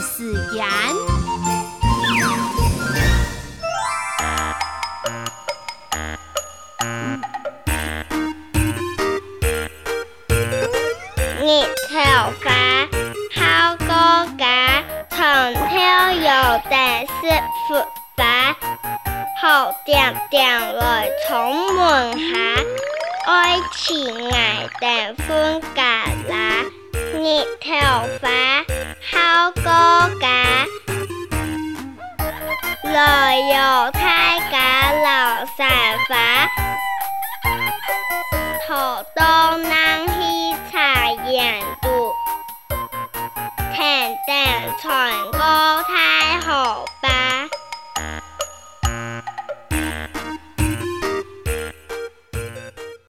是盐，热炒饭，烤干鱼，藤椒油碟色，粉白，泡点甜来炒门下，爱鲜美，但分隔来。在陽开架老散花，头冬冷西才眼度，婷婷才高梯。